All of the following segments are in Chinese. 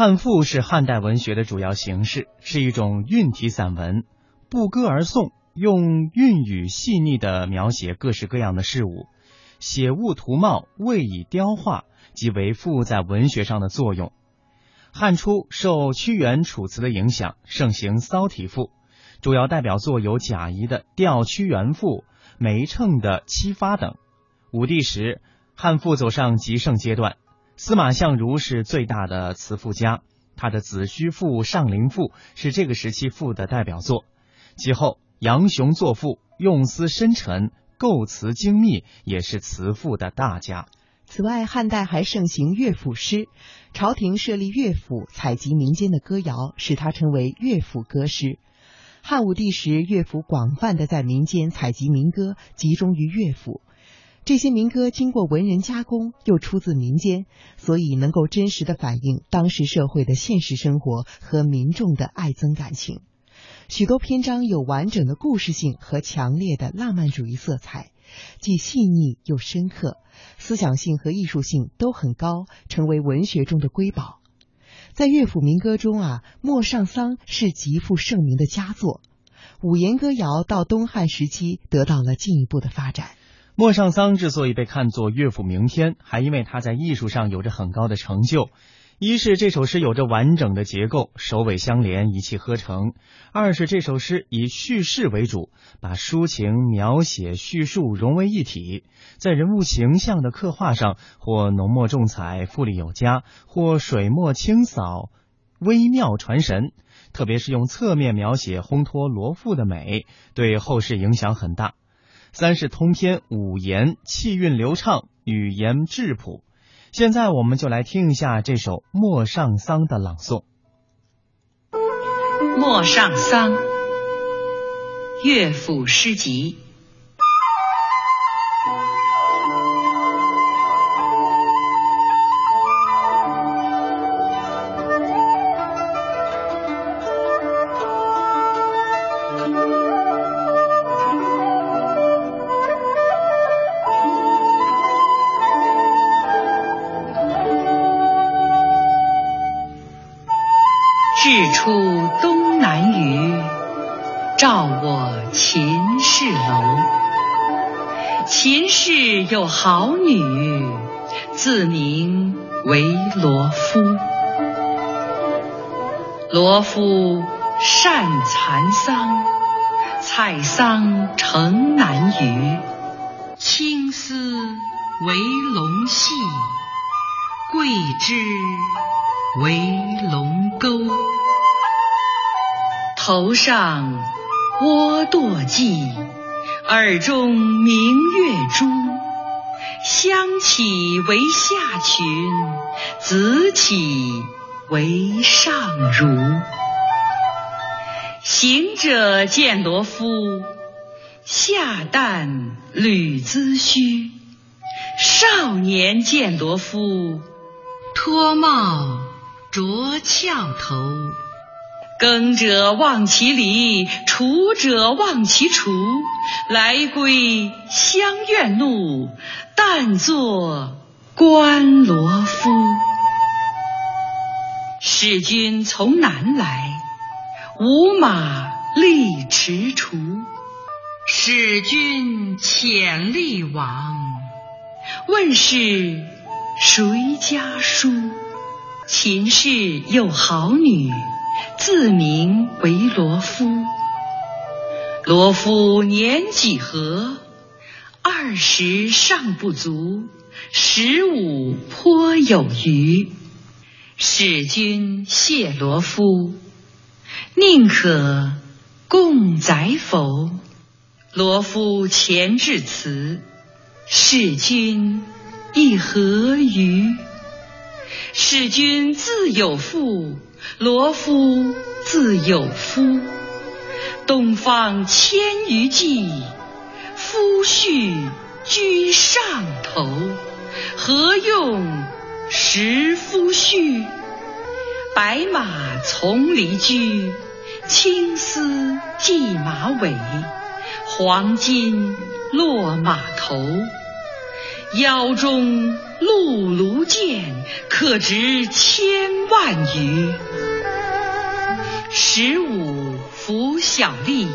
汉赋是汉代文学的主要形式，是一种韵体散文，不歌而颂，用韵语细腻的描写各式各样的事物，写物图貌，谓以雕画，即为赋在文学上的作用。汉初受屈原、楚辞的影响，盛行骚体赋，主要代表作有贾谊的《吊屈原赋》、梅称的《七发》等。武帝时，汉赋走上极盛阶段。司马相如是最大的词赋家，他的《子虚赋》《上林赋》是这个时期赋的代表作。其后，杨雄作赋，用词深沉，构词精密，也是词赋的大家。此外，汉代还盛行乐府诗，朝廷设立乐府，采集民间的歌谣，使它成为乐府歌诗。汉武帝时，乐府广泛的在民间采集民歌，集中于乐府。这些民歌经过文人加工，又出自民间，所以能够真实的反映当时社会的现实生活和民众的爱憎感情。许多篇章有完整的故事性和强烈的浪漫主义色彩，既细腻又深刻，思想性和艺术性都很高，成为文学中的瑰宝。在乐府民歌中啊，《陌上桑》是极负盛名的佳作，五言歌谣到东汉时期得到了进一步的发展。《陌上桑》之所以被看作乐府名篇，还因为它在艺术上有着很高的成就。一是这首诗有着完整的结构，首尾相连，一气呵成；二是这首诗以叙事为主，把抒情、描写、叙述融为一体，在人物形象的刻画上，或浓墨重彩、富丽有加，或水墨清扫、微妙传神。特别是用侧面描写烘托罗敷的美，对后世影响很大。三是通篇五言，气韵流畅，语言质朴。现在我们就来听一下这首《陌上桑》的朗诵。《陌上桑》乐府诗集。东南隅，照我秦氏楼。秦氏有好女，自名为罗敷。罗敷善蚕桑，采桑成南隅。青丝为龙系，桂枝为龙钩。头上窝堕髻，耳中明月珠。香起为下裙，紫起为上襦。行者见罗敷，下旦履髭须；少年见罗敷，脱帽着翘头。耕者忘其犁，锄者忘其锄。来归乡愿路，但作关罗敷。使君从南来，无马力驰锄。使君遣吏往，问是谁家书？秦氏有好女。自名为罗敷。罗敷年几何？二十尚不足，十五颇有余。使君谢罗敷，宁可共宰否？罗敷前致辞，使君亦何余？使君自有妇。罗敷自有夫，东方千余骑，夫婿居上头，何用识夫婿？白马从离驹，青丝系马尾，黄金落马头。腰中辘辘剑，可值千万余。十五服小吏，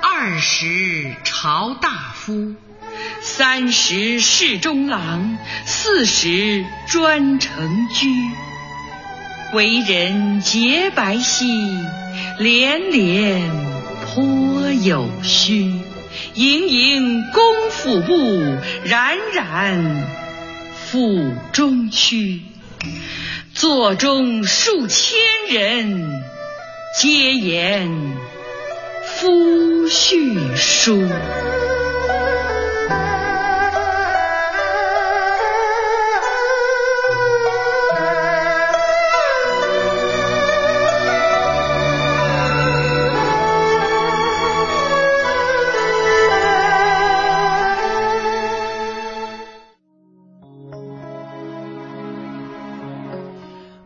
二十朝大夫，三十侍中郎，四十专城居。为人洁白兮，连连颇有虚。盈盈功府部，冉冉府中躯。座中数千人，皆言夫婿书。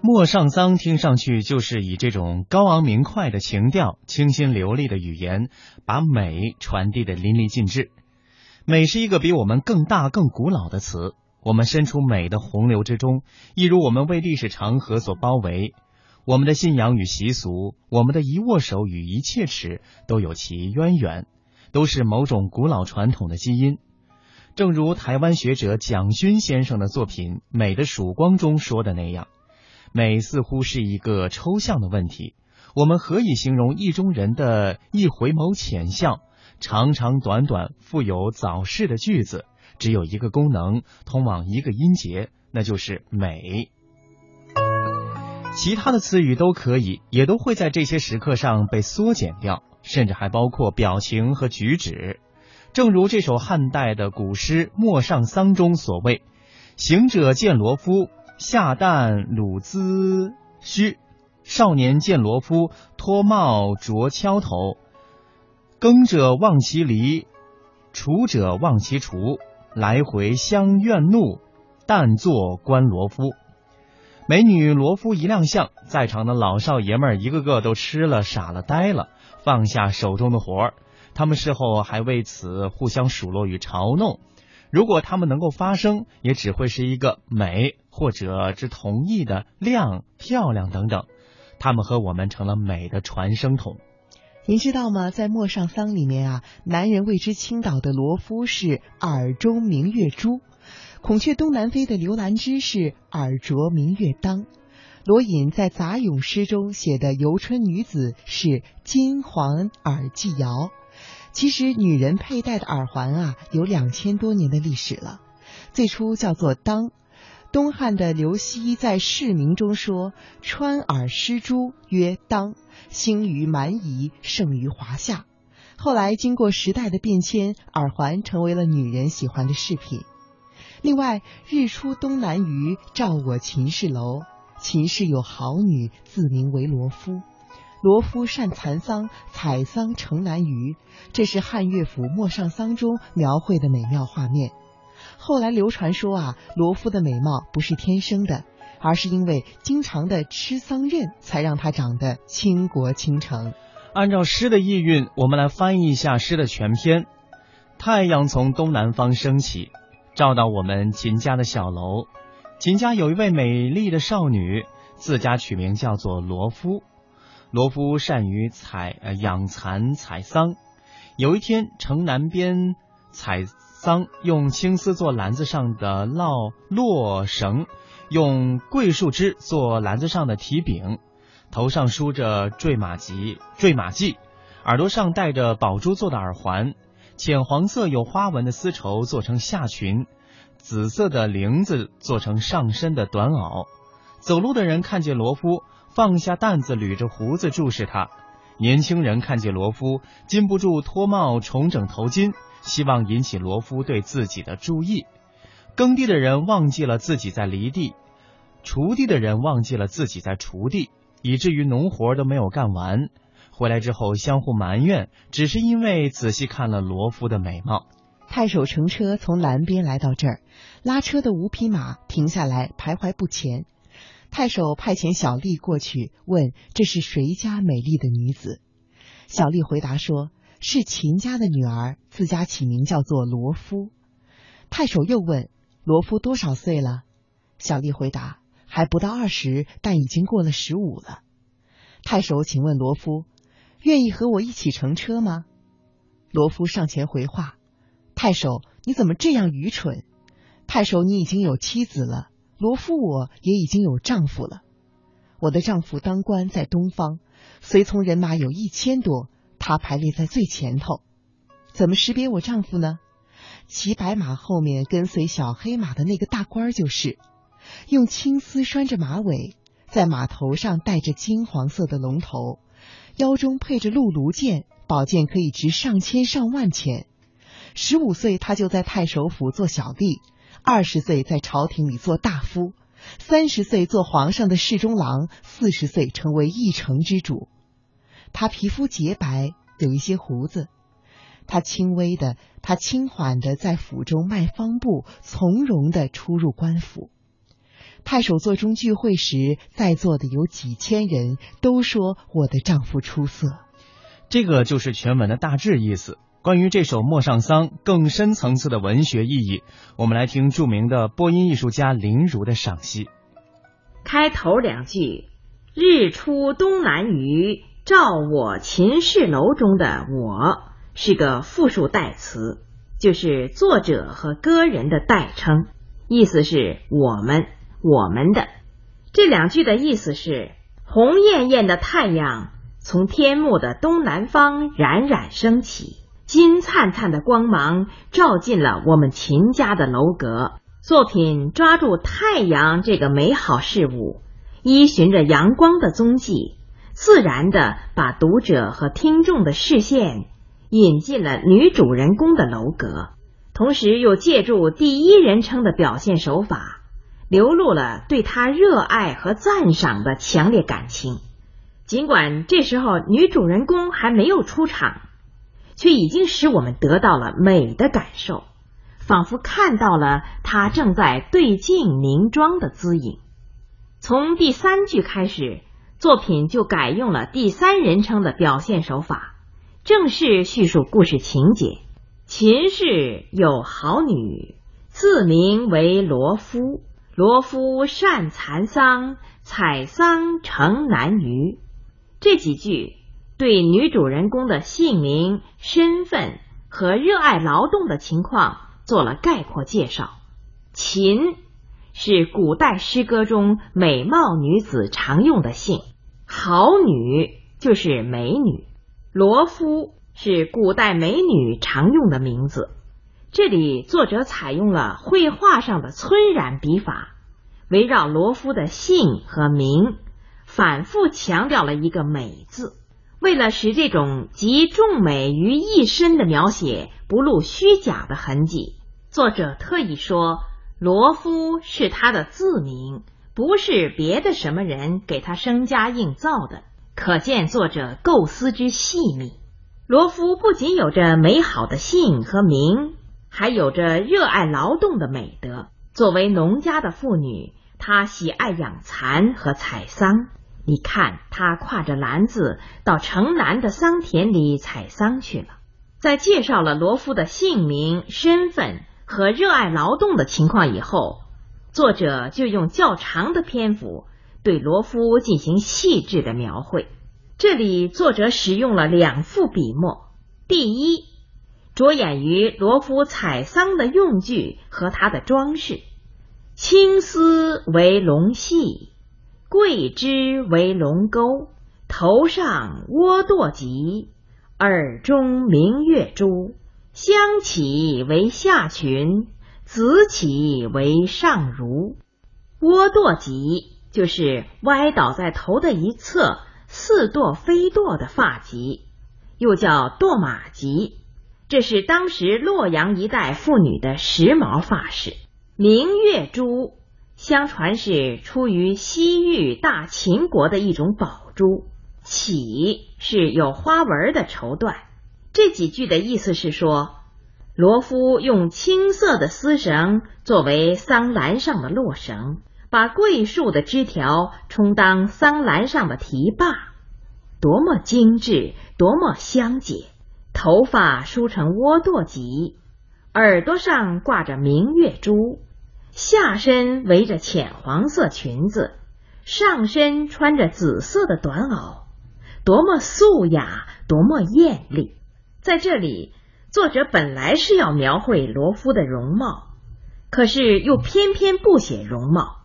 陌上桑听上去就是以这种高昂明快的情调、清新流利的语言，把美传递的淋漓尽致。美是一个比我们更大、更古老的词，我们身处美的洪流之中，一如我们为历史长河所包围。我们的信仰与习俗，我们的一握手与一切齿，都有其渊源，都是某种古老传统的基因。正如台湾学者蒋勋先生的作品《美的曙光》中说的那样。美似乎是一个抽象的问题，我们何以形容意中人的一回眸浅笑？长长短短、富有早逝的句子，只有一个功能，通往一个音节，那就是美。其他的词语都可以，也都会在这些时刻上被缩减掉，甚至还包括表情和举止。正如这首汉代的古诗《陌上桑》中所谓：“行者见罗敷。”下旦鲁兹须，少年见罗夫，脱帽着锹头。耕者望其犁，锄者望其锄，来回相怨怒。但坐观罗夫，美女罗夫一亮相，在场的老少爷们儿一个个都吃了傻了呆了，放下手中的活儿。他们事后还为此互相数落与嘲弄。如果他们能够发声，也只会是一个美，或者之同意的亮、漂亮等等。他们和我们成了美的传声筒。您知道吗？在《陌上桑》里面啊，男人为之倾倒的罗敷是耳中明月珠，孔雀东南飞的刘兰芝是耳着明月当，罗隐在杂咏诗中写的游春女子是金环耳际摇。其实，女人佩戴的耳环啊，有两千多年的历史了。最初叫做当。东汉的刘熙在《释名》中说：“穿耳施珠，曰当，兴于蛮夷，盛于华夏。”后来经过时代的变迁，耳环成为了女人喜欢的饰品。另外，“日出东南隅，照我秦氏楼。秦氏有好女，自名为罗敷。”罗敷善蚕桑，采桑城南隅，这是汉乐府《陌上桑》中描绘的美妙画面。后来流传说啊，罗敷的美貌不是天生的，而是因为经常的吃桑葚，才让她长得倾国倾城。按照诗的意蕴，我们来翻译一下诗的全篇：太阳从东南方升起，照到我们秦家的小楼。秦家有一位美丽的少女，自家取名叫做罗敷。罗敷善于采呃养蚕采桑，有一天城南边采桑，用青丝做篮子上的烙络绳，用桂树枝做篮子上的提柄，头上梳着坠马髻坠马髻，耳朵上戴着宝珠做的耳环，浅黄色有花纹的丝绸做成下裙，紫色的绫子做成上身的短袄。走路的人看见罗夫。放下担子，捋着胡子注视他。年轻人看见罗夫，禁不住脱帽重整头巾，希望引起罗夫对自己的注意。耕地的人忘记了自己在犁地，锄地的人忘记了自己在锄地，以至于农活都没有干完。回来之后相互埋怨，只是因为仔细看了罗夫的美貌。太守乘车从南边来到这儿，拉车的五匹马停下来徘徊不前。太守派遣小丽过去问：“这是谁家美丽的女子？”小丽回答说：“是秦家的女儿，自家起名叫做罗夫。”太守又问：“罗夫多少岁了？小丽回答：“还不到二十，但已经过了十五了。”太守，请问罗夫愿意和我一起乘车吗？罗夫上前回话：“太守，你怎么这样愚蠢？太守，你已经有妻子了，罗夫我也已经有丈夫了。我的丈夫当官在东方，随从人马有一千多，他排列在最前头。怎么识别我丈夫呢？骑白马后面跟随小黑马的那个大官就是。”用青丝拴着马尾，在马头上戴着金黄色的龙头，腰中配着鹿卢剑，宝剑可以值上千上万钱。十五岁他就在太守府做小吏，二十岁在朝廷里做大夫，三十岁做皇上的侍中郎，四十岁成为一城之主。他皮肤洁白，有一些胡子。他轻微的，他轻缓的在府中迈方步，从容的出入官府。太守座中聚会时，在座的有几千人，都说我的丈夫出色。这个就是全文的大致意思。关于这首《陌上桑》更深层次的文学意义，我们来听著名的播音艺术家林如的赏析。开头两句“日出东南隅，照我秦氏楼”中的“我”是个复数代词，就是作者和歌人的代称，意思是我们。我们的这两句的意思是：红艳艳的太阳从天幕的东南方冉冉升起，金灿灿的光芒照进了我们秦家的楼阁。作品抓住太阳这个美好事物，依循着阳光的踪迹，自然的把读者和听众的视线引进了女主人公的楼阁，同时又借助第一人称的表现手法。流露了对她热爱和赞赏的强烈感情，尽管这时候女主人公还没有出场，却已经使我们得到了美的感受，仿佛看到了她正在对镜凝妆的姿影。从第三句开始，作品就改用了第三人称的表现手法，正式叙述故事情节。秦氏有好女，自名为罗夫。罗夫善蚕桑，采桑成南隅。这几句对女主人公的姓名、身份和热爱劳动的情况做了概括介绍。秦是古代诗歌中美貌女子常用的姓，好女就是美女，罗夫是古代美女常用的名字。这里作者采用了绘画上的皴染笔法，围绕罗夫的姓和名，反复强调了一个“美”字。为了使这种集众美于一身的描写不露虚假的痕迹，作者特意说罗夫是他的字名，不是别的什么人给他生家硬造的。可见作者构思之细密。罗夫不仅有着美好的姓和名。还有着热爱劳动的美德。作为农家的妇女，她喜爱养蚕和采桑。你看，她挎着篮子到城南的桑田里采桑去了。在介绍了罗夫的姓名、身份和热爱劳动的情况以后，作者就用较长的篇幅对罗夫进行细致的描绘。这里，作者使用了两副笔墨。第一。着眼于罗夫采桑的用具和他的装饰，青丝为龙系，桂枝为龙钩，头上窝舵髻，耳中明月珠，香起为下裙，子起为上襦。窝舵髻就是歪倒在头的一侧，似堕非堕的发髻，又叫堕马髻。这是当时洛阳一带妇女的时髦发饰。明月珠，相传是出于西域大秦国的一种宝珠。起是有花纹的绸缎。这几句的意思是说，罗夫用青色的丝绳作为桑篮上的落绳，把桂树的枝条充当桑篮上的提把，多么精致，多么香洁。头发梳成窝舵髻，耳朵上挂着明月珠，下身围着浅黄色裙子，上身穿着紫色的短袄，多么素雅，多么艳丽！在这里，作者本来是要描绘罗夫的容貌，可是又偏偏不写容貌，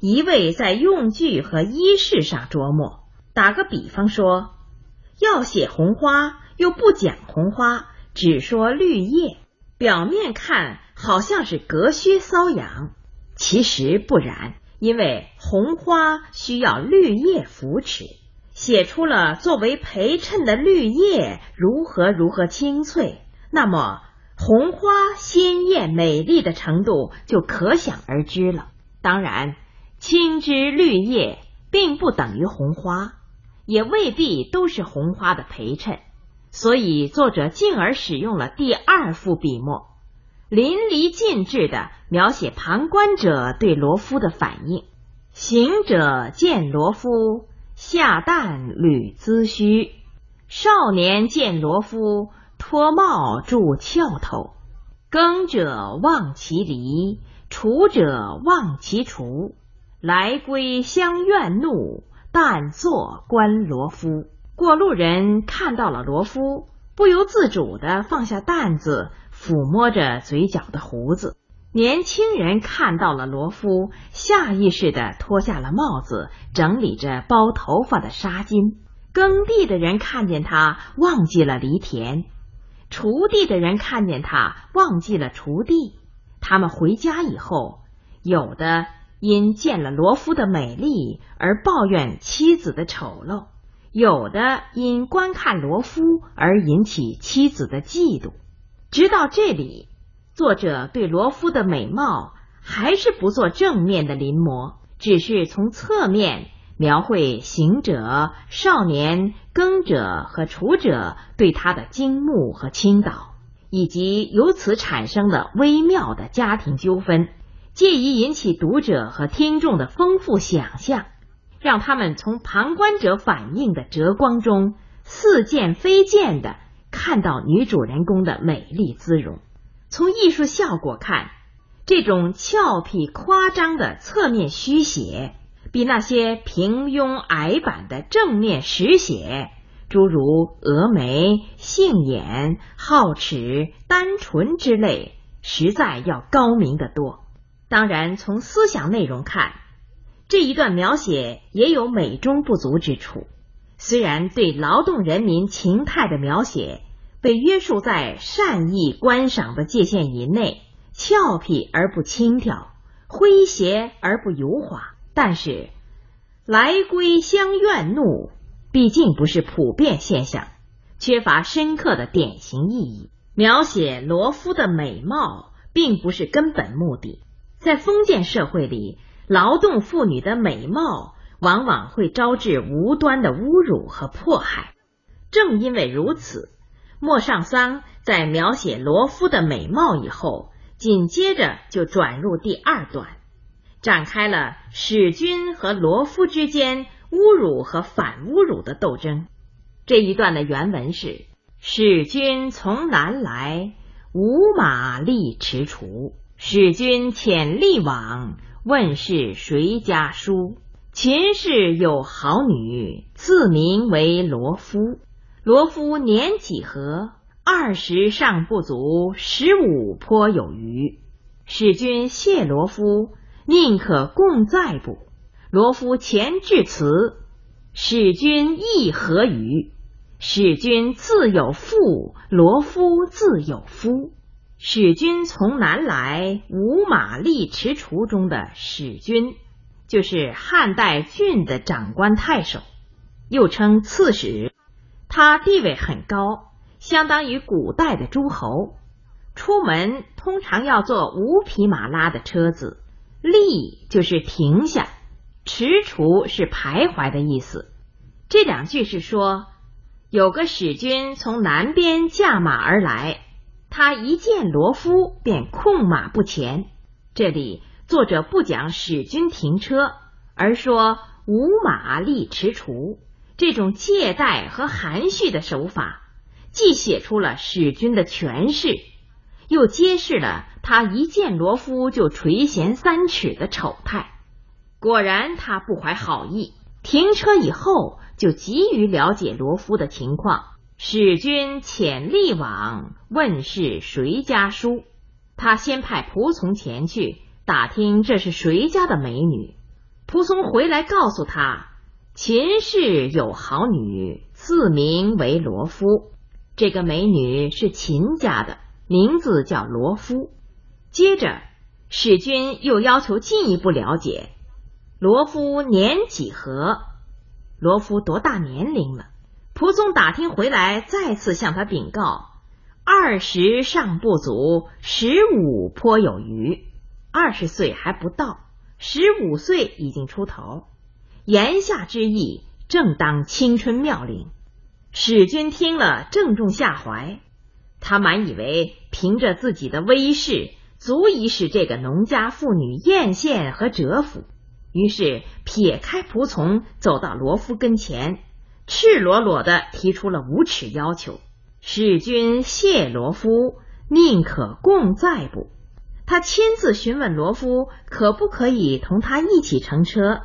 一味在用具和衣饰上琢磨。打个比方说，要写红花，又不讲红花，只说绿叶，表面看好像是隔靴搔痒，其实不然，因为红花需要绿叶扶持，写出了作为陪衬的绿叶如何如何清脆，那么红花鲜艳美丽的程度就可想而知了。当然，青枝绿叶并不等于红花。也未必都是红花的陪衬，所以作者进而使用了第二幅笔墨，淋漓尽致的描写旁观者对罗敷的反应。行者见罗敷，下旦履髭须；少年见罗敷，脱帽住翘头。耕者忘其犁，锄者忘其锄，来归相怨怒。但坐观罗敷，过路人看到了罗敷，不由自主的放下担子，抚摸着嘴角的胡子。年轻人看到了罗敷，下意识的脱下了帽子，整理着包头发的纱巾。耕地的人看见他，忘记了犁田；锄地的人看见他，忘记了锄地。他们回家以后，有的。因见了罗夫的美丽而抱怨妻子的丑陋，有的因观看罗夫而引起妻子的嫉妒。直到这里，作者对罗夫的美貌还是不做正面的临摹，只是从侧面描绘行者、少年、耕者和锄者对他的惊慕和倾倒，以及由此产生的微妙的家庭纠纷。借以引起读者和听众的丰富想象，让他们从旁观者反应的折光中似见非见的看到女主人公的美丽姿容。从艺术效果看，这种俏皮夸张的侧面虚写，比那些平庸矮板的正面实写，诸如峨眉、杏眼、皓齿、单唇之类，实在要高明得多。当然，从思想内容看，这一段描写也有美中不足之处。虽然对劳动人民情态的描写被约束在善意观赏的界限以内，俏皮而不轻佻，诙谐而不油滑，但是来归相怨怒，毕竟不是普遍现象，缺乏深刻的典型意义。描写罗敷的美貌，并不是根本目的。在封建社会里，劳动妇女的美貌往往会招致无端的侮辱和迫害。正因为如此，莫尚桑在描写罗敷的美貌以后，紧接着就转入第二段，展开了使君和罗敷之间侮辱和反侮辱的斗争。这一段的原文是：使君从南来，无马力驰锄。使君遣吏往，问是谁家书？秦氏有好女，自名为罗敷。罗敷年几何？二十尚不足，十五颇有余。使君谢罗敷，宁可共在不？罗敷前致辞，使君意何与？使君自有妇，罗敷自有夫。使君从南来，五马力驰锄中的使君，就是汉代郡的长官太守，又称刺史。他地位很高，相当于古代的诸侯。出门通常要坐五匹马拉的车子，立就是停下，驰锄是徘徊的意思。这两句是说，有个使君从南边驾马而来。他一见罗敷，便控马不前。这里作者不讲使君停车，而说无马力踟蹰。这种借代和含蓄的手法，既写出了使君的权势，又揭示了他一见罗夫就垂涎三尺的丑态。果然，他不怀好意。停车以后，就急于了解罗夫的情况。使君遣吏往问是谁家书，他先派仆从前去打听这是谁家的美女。仆从回来告诉他，秦氏有好女，自名为罗夫。这个美女是秦家的，名字叫罗夫。接着，使君又要求进一步了解。罗夫年几何？罗夫多大年龄了？蒲松打听回来，再次向他禀告：二十尚不足，十五颇有余。二十岁还不到，十五岁已经出头。言下之意，正当青春妙龄。使君听了，正中下怀。他满以为凭着自己的威势，足以使这个农家妇女艳羡和折服。于是撇开仆从，走到罗夫跟前，赤裸裸的提出了无耻要求：使君谢罗夫，宁可共在不？他亲自询问罗夫可不可以同他一起乘车，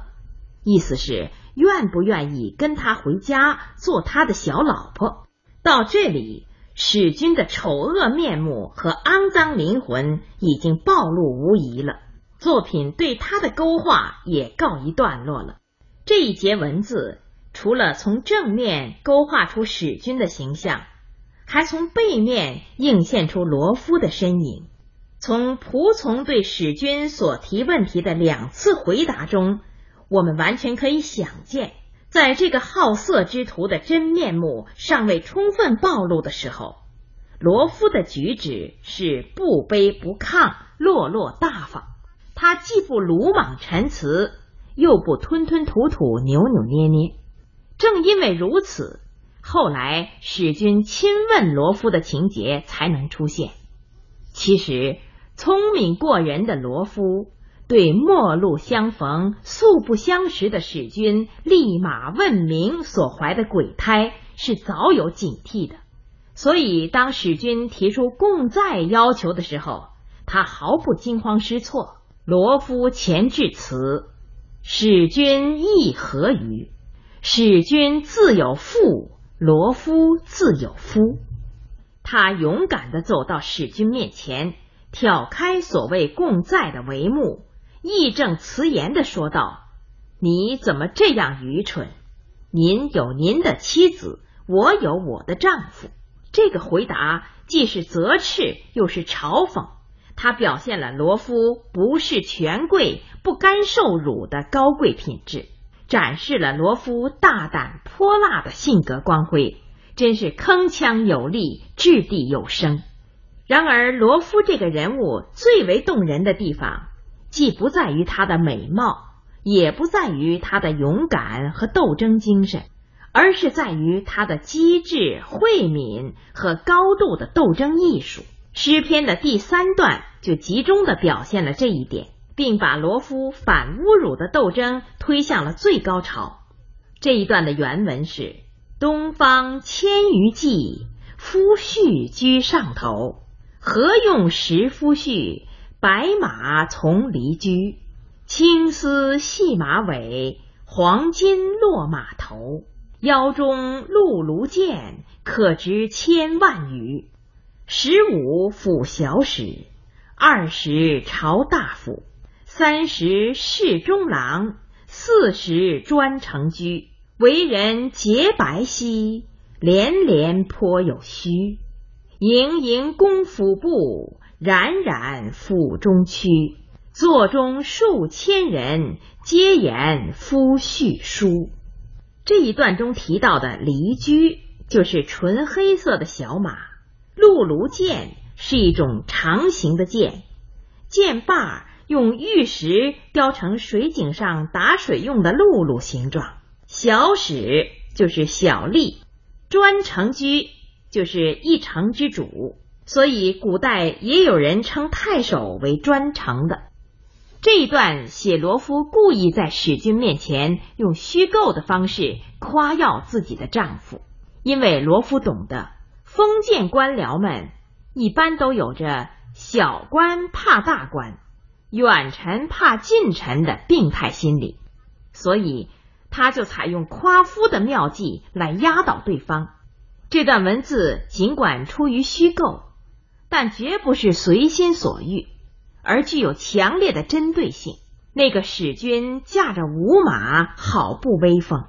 意思是愿不愿意跟他回家做他的小老婆。到这里，使君的丑恶面目和肮脏灵魂已经暴露无遗了。作品对他的勾画也告一段落了。这一节文字除了从正面勾画出使君的形象，还从背面映现出罗夫的身影。从仆从对使君所提问题的两次回答中，我们完全可以想见，在这个好色之徒的真面目尚未充分暴露的时候，罗夫的举止是不卑不亢、落落大方。他既不鲁莽陈词，又不吞吞吐吐、扭扭捏捏。正因为如此，后来使君亲问罗夫的情节才能出现。其实，聪明过人的罗夫对陌路相逢、素不相识的使君立马问明所怀的鬼胎是早有警惕的。所以，当使君提出共在要求的时候，他毫不惊慌失措。罗夫前致辞，使君亦何于？使君自有父，罗夫自有夫。他勇敢的走到使君面前，挑开所谓共在的帷幕，义正辞严的说道：“你怎么这样愚蠢？您有您的妻子，我有我的丈夫。”这个回答既是责斥，又是嘲讽。他表现了罗夫不是权贵、不甘受辱的高贵品质，展示了罗夫大胆泼辣的性格光辉，真是铿锵有力、掷地有声。然而，罗夫这个人物最为动人的地方，既不在于他的美貌，也不在于他的勇敢和斗争精神，而是在于他的机智、慧敏和高度的斗争艺术。诗篇的第三段就集中的表现了这一点，并把罗夫反侮辱的斗争推向了最高潮。这一段的原文是：东方千余骑，夫婿居上头。何用食夫婿？白马从离居。青丝系马尾，黄金落马头。腰中辘轳箭，可值千万余。十五辅小史，二十朝大夫，三十侍中郎，四十专承居。为人洁白皙，连连颇有虚。盈盈公府步，冉冉府中区。座中数千人，皆言夫婿书。这一段中提到的离居，就是纯黑色的小马。辘轳箭是一种长形的箭，箭把用玉石雕成水井上打水用的辘轳形状。小史就是小吏，专乘居就是一城之主，所以古代也有人称太守为专乘的。这一段写罗夫故意在使君面前用虚构的方式夸耀自己的丈夫，因为罗夫懂得。封建官僚们一般都有着小官怕大官，远臣怕近臣的病态心理，所以他就采用夸夫的妙计来压倒对方。这段文字尽管出于虚构，但绝不是随心所欲，而具有强烈的针对性。那个使君驾着五马，好不威风。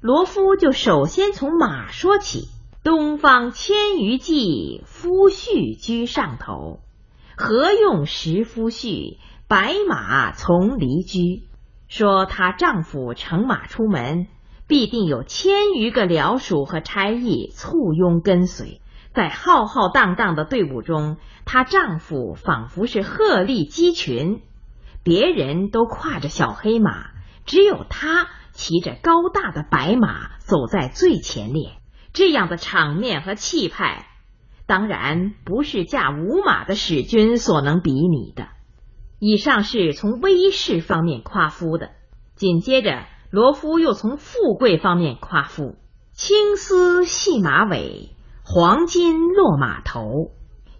罗夫就首先从马说起：“东方千余骑，夫婿居上头。何用识夫婿？白马从离居。”说她丈夫乘马出门，必定有千余个僚属和差役簇拥跟随。在浩浩荡荡的队伍中，她丈夫仿佛是鹤立鸡群。别人都跨着小黑马，只有他骑着高大的白马走在最前列。这样的场面和气派，当然不是驾五马的使君所能比拟的。以上是从威势方面夸夫的，紧接着罗夫又从富贵方面夸夫：青丝系马尾，黄金落马头，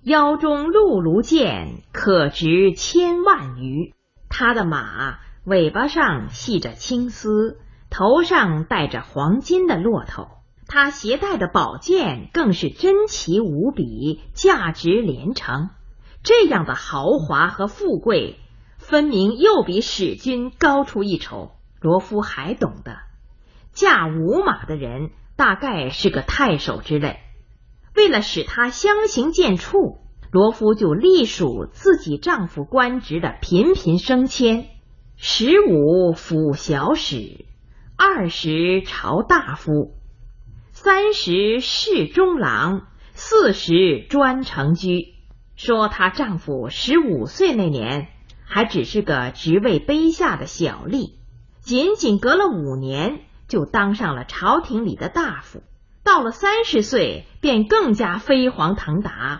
腰中辘轳剑，可值千万余。他的马尾巴上系着青丝，头上戴着黄金的骆头。他携带的宝剑更是珍奇无比，价值连城。这样的豪华和富贵，分明又比使君高出一筹。罗夫还懂得，驾五马的人大概是个太守之类。为了使他相形见绌。罗夫就隶属自己丈夫官职的频频升迁：十五府小史，二十朝大夫，三十侍中郎，四十专承居。说她丈夫十五岁那年还只是个职位卑下的小吏，仅仅隔了五年就当上了朝廷里的大夫。到了三十岁，便更加飞黄腾达，